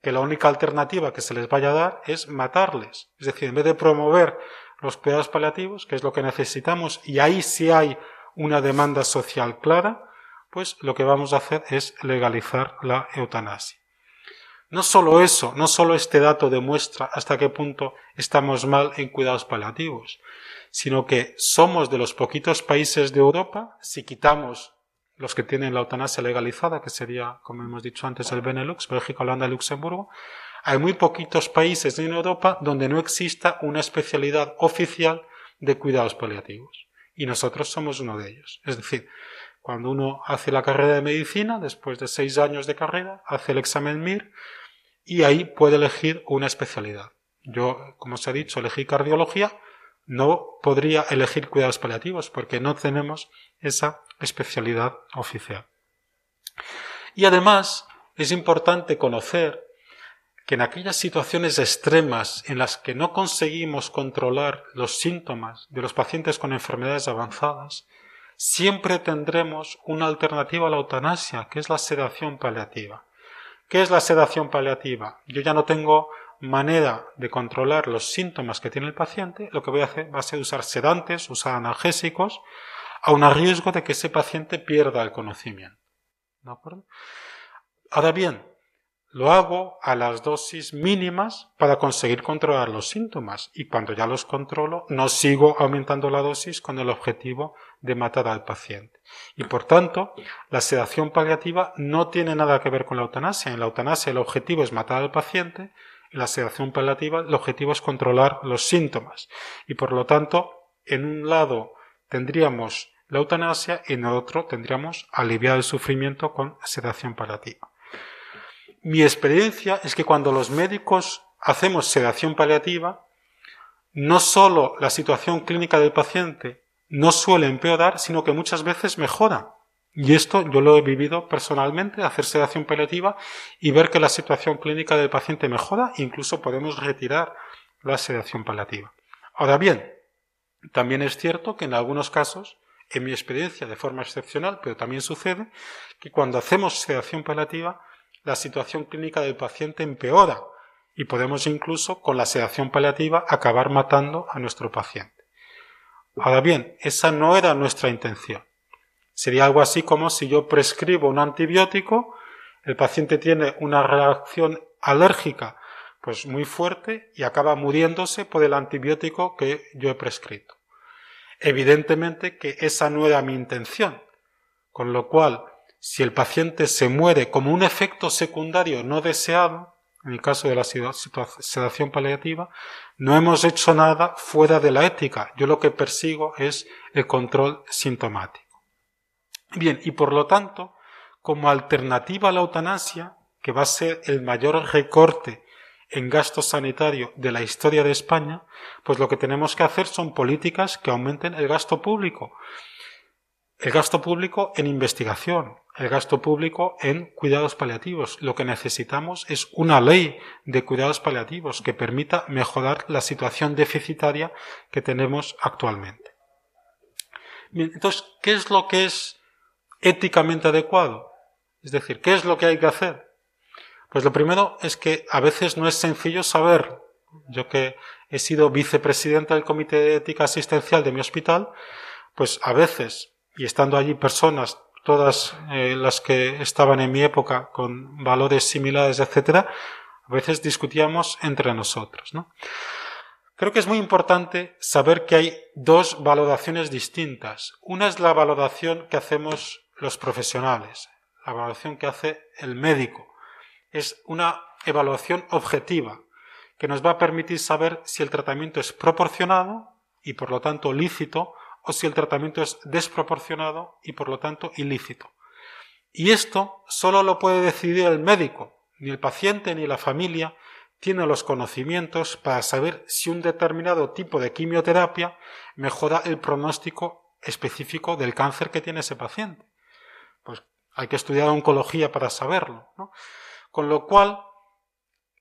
que la única alternativa que se les vaya a dar es matarles. Es decir, en vez de promover los cuidados paliativos, que es lo que necesitamos, y ahí sí hay una demanda social clara, pues lo que vamos a hacer es legalizar la eutanasia. No solo eso, no solo este dato demuestra hasta qué punto estamos mal en cuidados paliativos, sino que somos de los poquitos países de Europa, si quitamos los que tienen la eutanasia legalizada, que sería, como hemos dicho antes, el Benelux, Bélgica, Holanda y Luxemburgo, hay muy poquitos países en Europa donde no exista una especialidad oficial de cuidados paliativos y nosotros somos uno de ellos. Es decir, cuando uno hace la carrera de medicina, después de seis años de carrera, hace el examen MIR y ahí puede elegir una especialidad. Yo, como se ha dicho, elegí cardiología, no podría elegir cuidados paliativos porque no tenemos esa especialidad oficial. Y además es importante conocer que en aquellas situaciones extremas en las que no conseguimos controlar los síntomas de los pacientes con enfermedades avanzadas, siempre tendremos una alternativa a la eutanasia, que es la sedación paliativa. ¿Qué es la sedación paliativa? Yo ya no tengo manera de controlar los síntomas que tiene el paciente, lo que voy a hacer va a ser usar sedantes, usar analgésicos, a un riesgo de que ese paciente pierda el conocimiento. ¿De acuerdo? Ahora bien, lo hago a las dosis mínimas para conseguir controlar los síntomas y cuando ya los controlo no sigo aumentando la dosis con el objetivo de matar al paciente. Y por tanto, la sedación paliativa no tiene nada que ver con la eutanasia. En la eutanasia el objetivo es matar al paciente, en la sedación paliativa el objetivo es controlar los síntomas. Y por lo tanto, en un lado tendríamos la eutanasia y en el otro tendríamos aliviar el sufrimiento con sedación paliativa. Mi experiencia es que cuando los médicos hacemos sedación paliativa, no solo la situación clínica del paciente no suele empeorar, sino que muchas veces mejora. Y esto yo lo he vivido personalmente, hacer sedación paliativa y ver que la situación clínica del paciente mejora, incluso podemos retirar la sedación paliativa. Ahora bien, también es cierto que en algunos casos, en mi experiencia de forma excepcional, pero también sucede, que cuando hacemos sedación paliativa, la situación clínica del paciente empeora y podemos incluso con la sedación paliativa acabar matando a nuestro paciente. Ahora bien, esa no era nuestra intención. Sería algo así como si yo prescribo un antibiótico, el paciente tiene una reacción alérgica pues muy fuerte y acaba muriéndose por el antibiótico que yo he prescrito. Evidentemente que esa no era mi intención, con lo cual si el paciente se muere como un efecto secundario no deseado, en el caso de la sedación paliativa, no hemos hecho nada fuera de la ética. Yo lo que persigo es el control sintomático. Bien, y por lo tanto, como alternativa a la eutanasia, que va a ser el mayor recorte en gasto sanitario de la historia de España, pues lo que tenemos que hacer son políticas que aumenten el gasto público. El gasto público en investigación, el gasto público en cuidados paliativos. Lo que necesitamos es una ley de cuidados paliativos que permita mejorar la situación deficitaria que tenemos actualmente. entonces, ¿qué es lo que es éticamente adecuado? Es decir, ¿qué es lo que hay que hacer? Pues lo primero es que a veces no es sencillo saber. Yo que he sido vicepresidenta del Comité de Ética Asistencial de mi hospital, pues a veces, y estando allí personas, todas eh, las que estaban en mi época con valores similares, etcétera, a veces discutíamos entre nosotros, ¿no? Creo que es muy importante saber que hay dos valoraciones distintas. Una es la valoración que hacemos los profesionales, la valoración que hace el médico. Es una evaluación objetiva que nos va a permitir saber si el tratamiento es proporcionado y por lo tanto lícito o si el tratamiento es desproporcionado y por lo tanto ilícito. Y esto solo lo puede decidir el médico, ni el paciente ni la familia tiene los conocimientos para saber si un determinado tipo de quimioterapia mejora el pronóstico específico del cáncer que tiene ese paciente. Pues hay que estudiar oncología para saberlo. Con lo cual,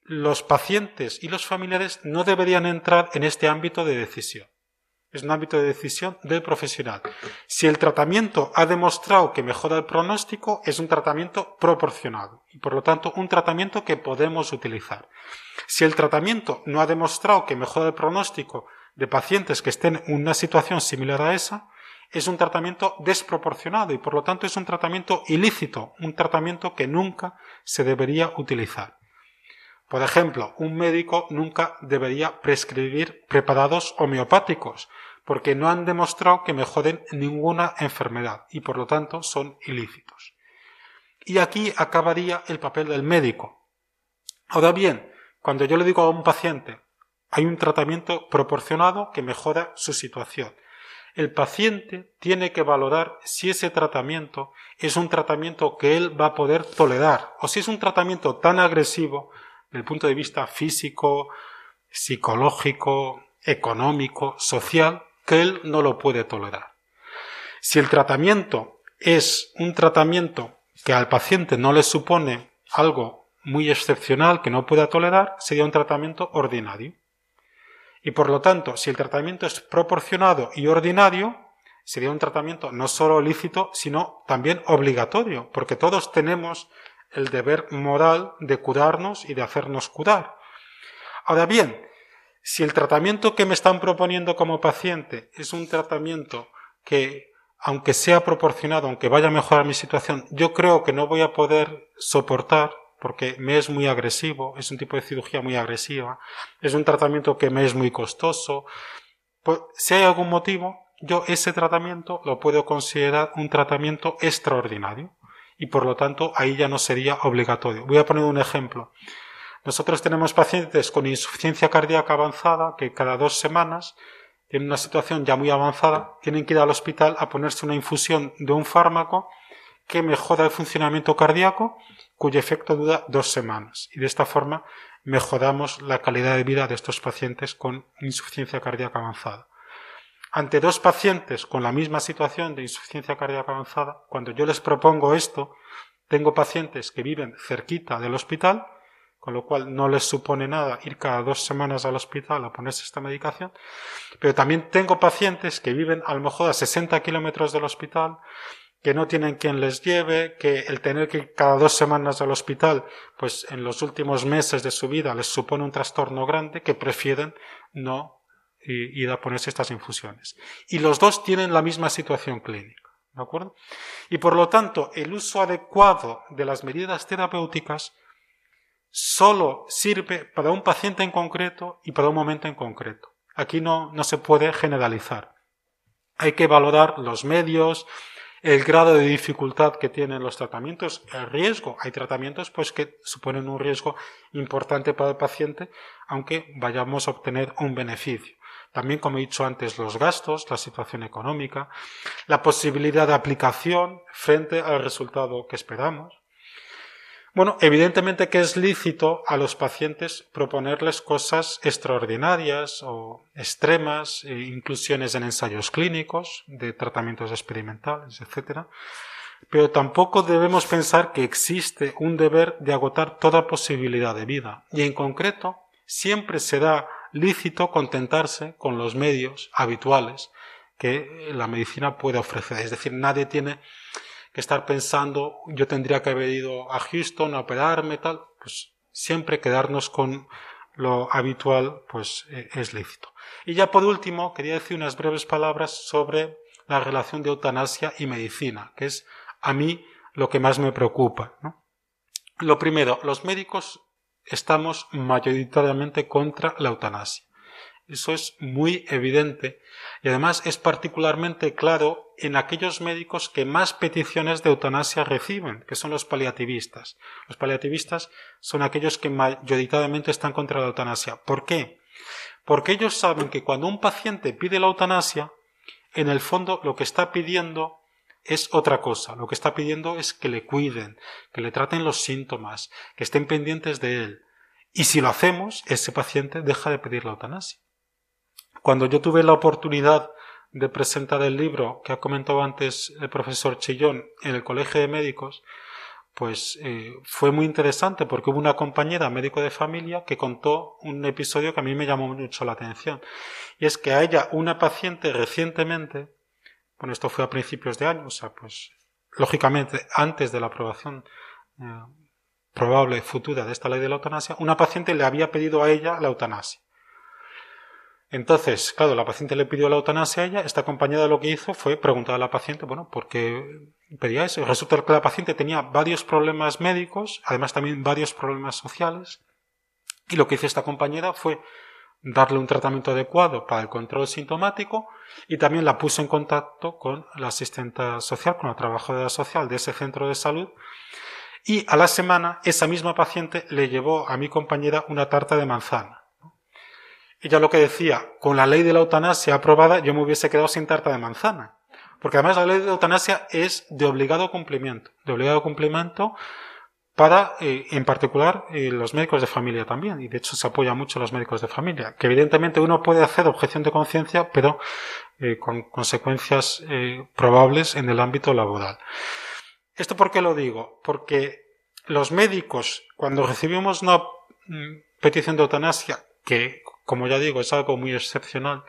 los pacientes y los familiares no deberían entrar en este ámbito de decisión. Es un ámbito de decisión del profesional. Si el tratamiento ha demostrado que mejora el pronóstico, es un tratamiento proporcionado y por lo tanto un tratamiento que podemos utilizar. Si el tratamiento no ha demostrado que mejora el pronóstico de pacientes que estén en una situación similar a esa, es un tratamiento desproporcionado y por lo tanto es un tratamiento ilícito, un tratamiento que nunca se debería utilizar. Por ejemplo, un médico nunca debería prescribir preparados homeopáticos porque no han demostrado que mejoren ninguna enfermedad y por lo tanto son ilícitos. Y aquí acabaría el papel del médico. Ahora bien, cuando yo le digo a un paciente, hay un tratamiento proporcionado que mejora su situación. El paciente tiene que valorar si ese tratamiento es un tratamiento que él va a poder tolerar o si es un tratamiento tan agresivo desde el punto de vista físico, psicológico, económico, social, que él no lo puede tolerar. Si el tratamiento es un tratamiento que al paciente no le supone algo muy excepcional que no pueda tolerar, sería un tratamiento ordinario. Y por lo tanto, si el tratamiento es proporcionado y ordinario, sería un tratamiento no solo lícito, sino también obligatorio, porque todos tenemos el deber moral de curarnos y de hacernos curar. Ahora bien, si el tratamiento que me están proponiendo como paciente es un tratamiento que, aunque sea proporcionado, aunque vaya a mejorar mi situación, yo creo que no voy a poder soportar porque me es muy agresivo, es un tipo de cirugía muy agresiva, es un tratamiento que me es muy costoso. Pues, si hay algún motivo, yo ese tratamiento lo puedo considerar un tratamiento extraordinario y por lo tanto ahí ya no sería obligatorio. Voy a poner un ejemplo. Nosotros tenemos pacientes con insuficiencia cardíaca avanzada que cada dos semanas, en una situación ya muy avanzada, tienen que ir al hospital a ponerse una infusión de un fármaco que mejora el funcionamiento cardíaco, cuyo efecto dura dos semanas. Y de esta forma mejoramos la calidad de vida de estos pacientes con insuficiencia cardíaca avanzada. Ante dos pacientes con la misma situación de insuficiencia cardíaca avanzada, cuando yo les propongo esto, tengo pacientes que viven cerquita del hospital, con lo cual no les supone nada ir cada dos semanas al hospital a ponerse esta medicación, pero también tengo pacientes que viven a lo mejor a 60 kilómetros del hospital, que no tienen quien les lleve, que el tener que ir cada dos semanas al hospital, pues en los últimos meses de su vida les supone un trastorno grande, que prefieren no ir a ponerse estas infusiones. Y los dos tienen la misma situación clínica. ¿De acuerdo? Y por lo tanto, el uso adecuado de las medidas terapéuticas solo sirve para un paciente en concreto y para un momento en concreto. Aquí no, no se puede generalizar. Hay que valorar los medios, el grado de dificultad que tienen los tratamientos, el riesgo. Hay tratamientos pues que suponen un riesgo importante para el paciente, aunque vayamos a obtener un beneficio. También, como he dicho antes, los gastos, la situación económica, la posibilidad de aplicación frente al resultado que esperamos. Bueno, evidentemente que es lícito a los pacientes proponerles cosas extraordinarias o extremas, e inclusiones en ensayos clínicos, de tratamientos experimentales, etc. Pero tampoco debemos pensar que existe un deber de agotar toda posibilidad de vida. Y en concreto, siempre será lícito contentarse con los medios habituales que la medicina puede ofrecer. Es decir, nadie tiene que estar pensando, yo tendría que haber ido a Houston a operarme, tal. pues siempre quedarnos con lo habitual, pues eh, es lícito. Y ya por último, quería decir unas breves palabras sobre la relación de eutanasia y medicina, que es a mí lo que más me preocupa. Lo primero, los médicos estamos mayoritariamente contra la eutanasia. Eso es muy evidente y además es particularmente claro en aquellos médicos que más peticiones de eutanasia reciben, que son los paliativistas. Los paliativistas son aquellos que mayoritariamente están contra la eutanasia. ¿Por qué? Porque ellos saben que cuando un paciente pide la eutanasia, en el fondo lo que está pidiendo es otra cosa. Lo que está pidiendo es que le cuiden, que le traten los síntomas, que estén pendientes de él. Y si lo hacemos, ese paciente deja de pedir la eutanasia. Cuando yo tuve la oportunidad de presentar el libro que ha comentado antes el profesor Chillón en el Colegio de Médicos, pues eh, fue muy interesante porque hubo una compañera médico de familia que contó un episodio que a mí me llamó mucho la atención. Y es que a ella, una paciente recientemente, bueno, esto fue a principios de año, o sea, pues lógicamente antes de la aprobación eh, probable futura de esta ley de la eutanasia, una paciente le había pedido a ella la eutanasia. Entonces, claro, la paciente le pidió la eutanasia a ella, esta compañera lo que hizo fue preguntar a la paciente, bueno, ¿por qué pedía eso? Resulta que la paciente tenía varios problemas médicos, además también varios problemas sociales, y lo que hizo esta compañera fue darle un tratamiento adecuado para el control sintomático y también la puso en contacto con la asistente social, con la trabajadora social de ese centro de salud y a la semana esa misma paciente le llevó a mi compañera una tarta de manzana. Ella lo que decía, con la ley de la eutanasia aprobada yo me hubiese quedado sin tarta de manzana. Porque además la ley de eutanasia es de obligado cumplimiento, de obligado cumplimiento para, eh, en particular, eh, los médicos de familia también. Y de hecho se apoya mucho a los médicos de familia. Que evidentemente uno puede hacer objeción de conciencia, pero eh, con consecuencias probables en el ámbito laboral. ¿Esto por qué lo digo? Porque los médicos, cuando recibimos una mm, petición de eutanasia, que como ya digo, es algo muy excepcional,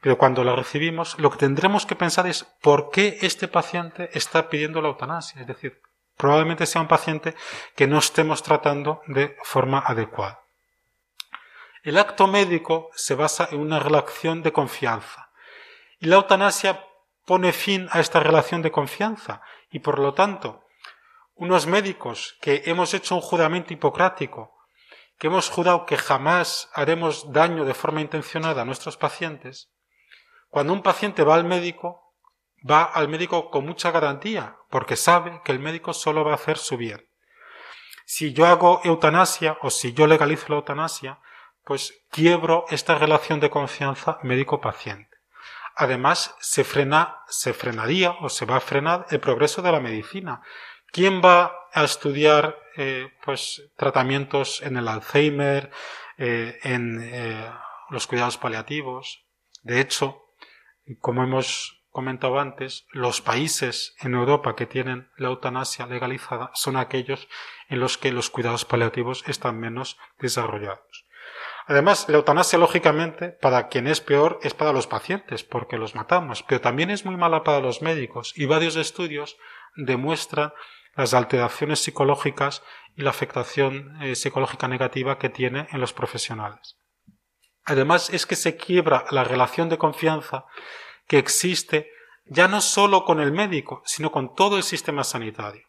pero cuando la recibimos, lo que tendremos que pensar es por qué este paciente está pidiendo la eutanasia. Es decir, probablemente sea un paciente que no estemos tratando de forma adecuada. El acto médico se basa en una relación de confianza. Y la eutanasia pone fin a esta relación de confianza. Y por lo tanto, unos médicos que hemos hecho un juramento hipocrático que hemos jurado que jamás haremos daño de forma intencionada a nuestros pacientes, cuando un paciente va al médico, va al médico con mucha garantía, porque sabe que el médico solo va a hacer su bien. Si yo hago eutanasia o si yo legalizo la eutanasia, pues quiebro esta relación de confianza médico-paciente. Además, se frena, se frenaría o se va a frenar el progreso de la medicina. ¿Quién va a estudiar eh, pues tratamientos en el Alzheimer, eh, en eh, los cuidados paliativos. De hecho, como hemos comentado antes, los países en Europa que tienen la eutanasia legalizada son aquellos en los que los cuidados paliativos están menos desarrollados. Además, la eutanasia, lógicamente, para quien es peor es para los pacientes, porque los matamos, pero también es muy mala para los médicos y varios estudios demuestran las alteraciones psicológicas y la afectación eh, psicológica negativa que tiene en los profesionales. Además es que se quiebra la relación de confianza que existe ya no solo con el médico, sino con todo el sistema sanitario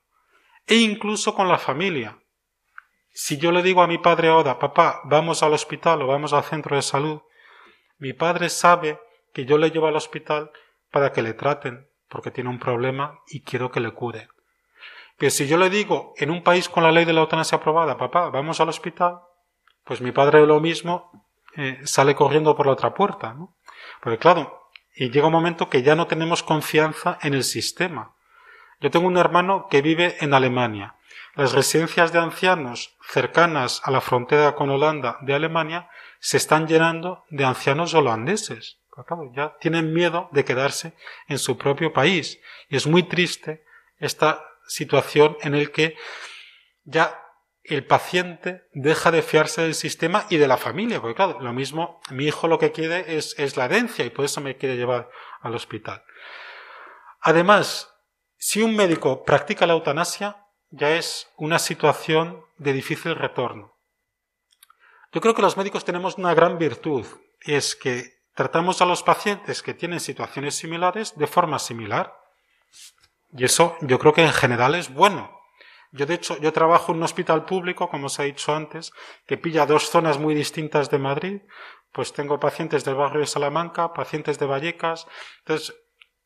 e incluso con la familia. Si yo le digo a mi padre ahora, papá, vamos al hospital o vamos al centro de salud, mi padre sabe que yo le llevo al hospital para que le traten porque tiene un problema y quiero que le cure. Que si yo le digo en un país con la ley de la eutanasia aprobada, papá, vamos al hospital, pues mi padre lo mismo eh, sale corriendo por la otra puerta, ¿no? Porque claro, y llega un momento que ya no tenemos confianza en el sistema. Yo tengo un hermano que vive en Alemania. Las residencias de ancianos cercanas a la frontera con Holanda de Alemania se están llenando de ancianos holandeses. Claro, ya tienen miedo de quedarse en su propio país. Y es muy triste esta situación en el que ya el paciente deja de fiarse del sistema y de la familia, porque claro, lo mismo, mi hijo lo que quiere es, es la herencia y por eso me quiere llevar al hospital. Además, si un médico practica la eutanasia, ya es una situación de difícil retorno. Yo creo que los médicos tenemos una gran virtud, y es que tratamos a los pacientes que tienen situaciones similares de forma similar. Y eso yo creo que en general es bueno. Yo, de hecho, yo trabajo en un hospital público, como os he dicho antes, que pilla dos zonas muy distintas de Madrid. Pues tengo pacientes del barrio de Salamanca, pacientes de Vallecas. Entonces,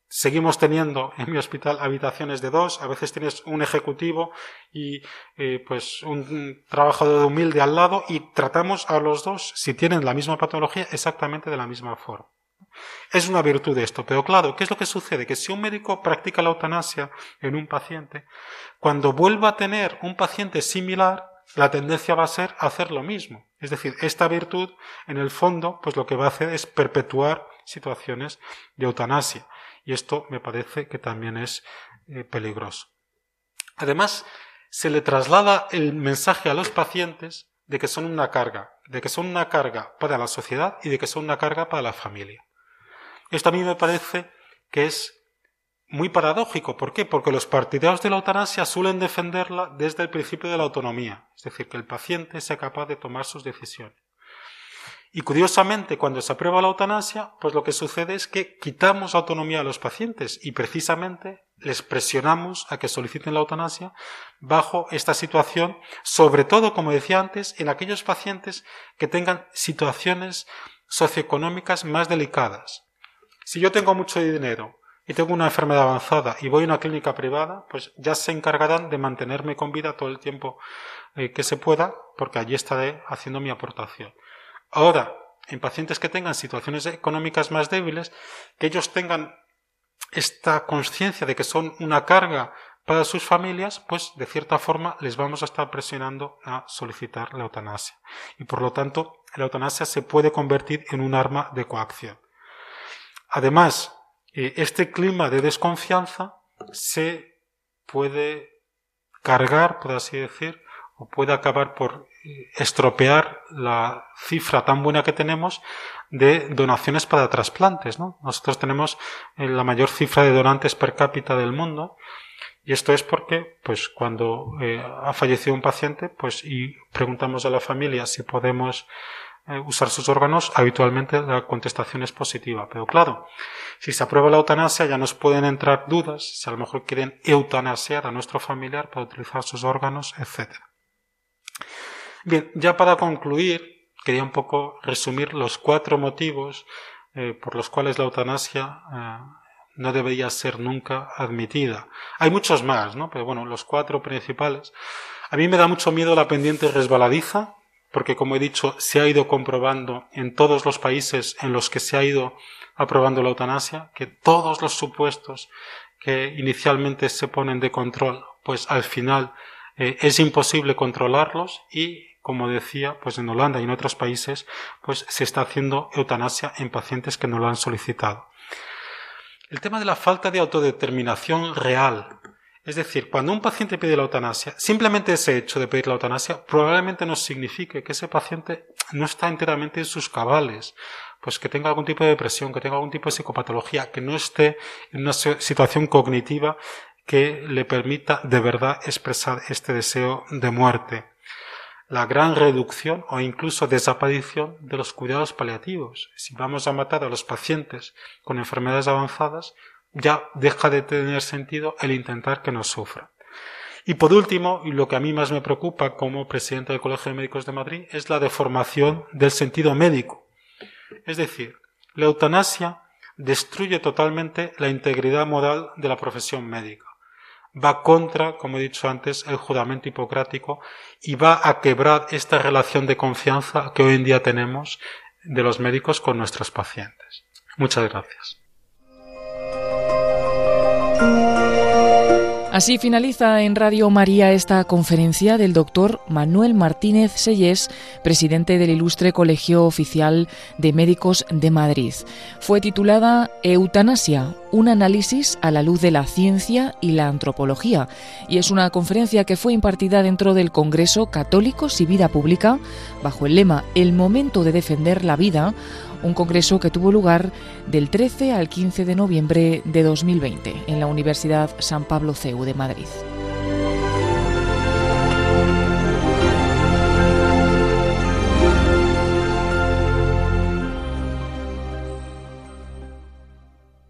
seguimos teniendo en mi hospital habitaciones de dos, a veces tienes un ejecutivo y eh, pues un trabajador humilde al lado y tratamos a los dos, si tienen la misma patología, exactamente de la misma forma. Es una virtud esto, pero claro, ¿qué es lo que sucede? Que si un médico practica la eutanasia en un paciente, cuando vuelva a tener un paciente similar, la tendencia va a ser hacer lo mismo. Es decir, esta virtud, en el fondo, pues lo que va a hacer es perpetuar situaciones de eutanasia. Y esto me parece que también es eh, peligroso. Además, se le traslada el mensaje a los pacientes de que son una carga, de que son una carga para la sociedad y de que son una carga para la familia. Esto a mí me parece que es muy paradójico. ¿Por qué? Porque los partidarios de la eutanasia suelen defenderla desde el principio de la autonomía, es decir, que el paciente sea capaz de tomar sus decisiones. Y curiosamente, cuando se aprueba la eutanasia, pues lo que sucede es que quitamos autonomía a los pacientes y precisamente les presionamos a que soliciten la eutanasia bajo esta situación, sobre todo, como decía antes, en aquellos pacientes que tengan situaciones socioeconómicas más delicadas, si yo tengo mucho dinero y tengo una enfermedad avanzada y voy a una clínica privada, pues ya se encargarán de mantenerme con vida todo el tiempo eh, que se pueda, porque allí estaré haciendo mi aportación. Ahora, en pacientes que tengan situaciones económicas más débiles, que ellos tengan esta conciencia de que son una carga para sus familias, pues de cierta forma les vamos a estar presionando a solicitar la eutanasia. Y por lo tanto, la eutanasia se puede convertir en un arma de coacción. Además, eh, este clima de desconfianza se puede cargar, por así decir, o puede acabar por eh, estropear la cifra tan buena que tenemos de donaciones para trasplantes. Nosotros tenemos eh, la mayor cifra de donantes per cápita del mundo y esto es porque, pues, cuando ha fallecido un paciente, pues, y preguntamos a la familia si podemos eh, usar sus órganos, habitualmente la contestación es positiva. Pero claro, si se aprueba la eutanasia ya nos pueden entrar dudas si a lo mejor quieren eutanasiar a nuestro familiar para utilizar sus órganos, etc. Bien, ya para concluir, quería un poco resumir los cuatro motivos eh, por los cuales la eutanasia eh, no debería ser nunca admitida. Hay muchos más, ¿no? Pero bueno, los cuatro principales. A mí me da mucho miedo la pendiente resbaladiza, porque como he dicho, se ha ido comprobando en todos los países en los que se ha ido aprobando la eutanasia, que todos los supuestos que inicialmente se ponen de control, pues al final eh, es imposible controlarlos y, como decía, pues en Holanda y en otros países, pues se está haciendo eutanasia en pacientes que no lo han solicitado. El tema de la falta de autodeterminación real es decir, cuando un paciente pide la eutanasia, simplemente ese hecho de pedir la eutanasia probablemente no signifique que ese paciente no está enteramente en sus cabales, pues que tenga algún tipo de depresión, que tenga algún tipo de psicopatología, que no esté en una situación cognitiva que le permita de verdad expresar este deseo de muerte. La gran reducción o incluso desaparición de los cuidados paliativos. Si vamos a matar a los pacientes con enfermedades avanzadas, ya deja de tener sentido el intentar que no sufra. Y por último, y lo que a mí más me preocupa como presidente del Colegio de Médicos de Madrid, es la deformación del sentido médico. Es decir, la eutanasia destruye totalmente la integridad moral de la profesión médica. Va contra, como he dicho antes, el juramento hipocrático y va a quebrar esta relación de confianza que hoy en día tenemos de los médicos con nuestros pacientes. Muchas gracias. Así finaliza en Radio María esta conferencia del doctor Manuel Martínez Sellés, presidente del Ilustre Colegio Oficial de Médicos de Madrid. Fue titulada Eutanasia, un análisis a la luz de la ciencia y la antropología, y es una conferencia que fue impartida dentro del Congreso Católicos y Vida Pública, bajo el lema El momento de defender la vida, un congreso que tuvo lugar del 13 al 15 de noviembre de 2020 en la Universidad San Pablo CEU de Madrid.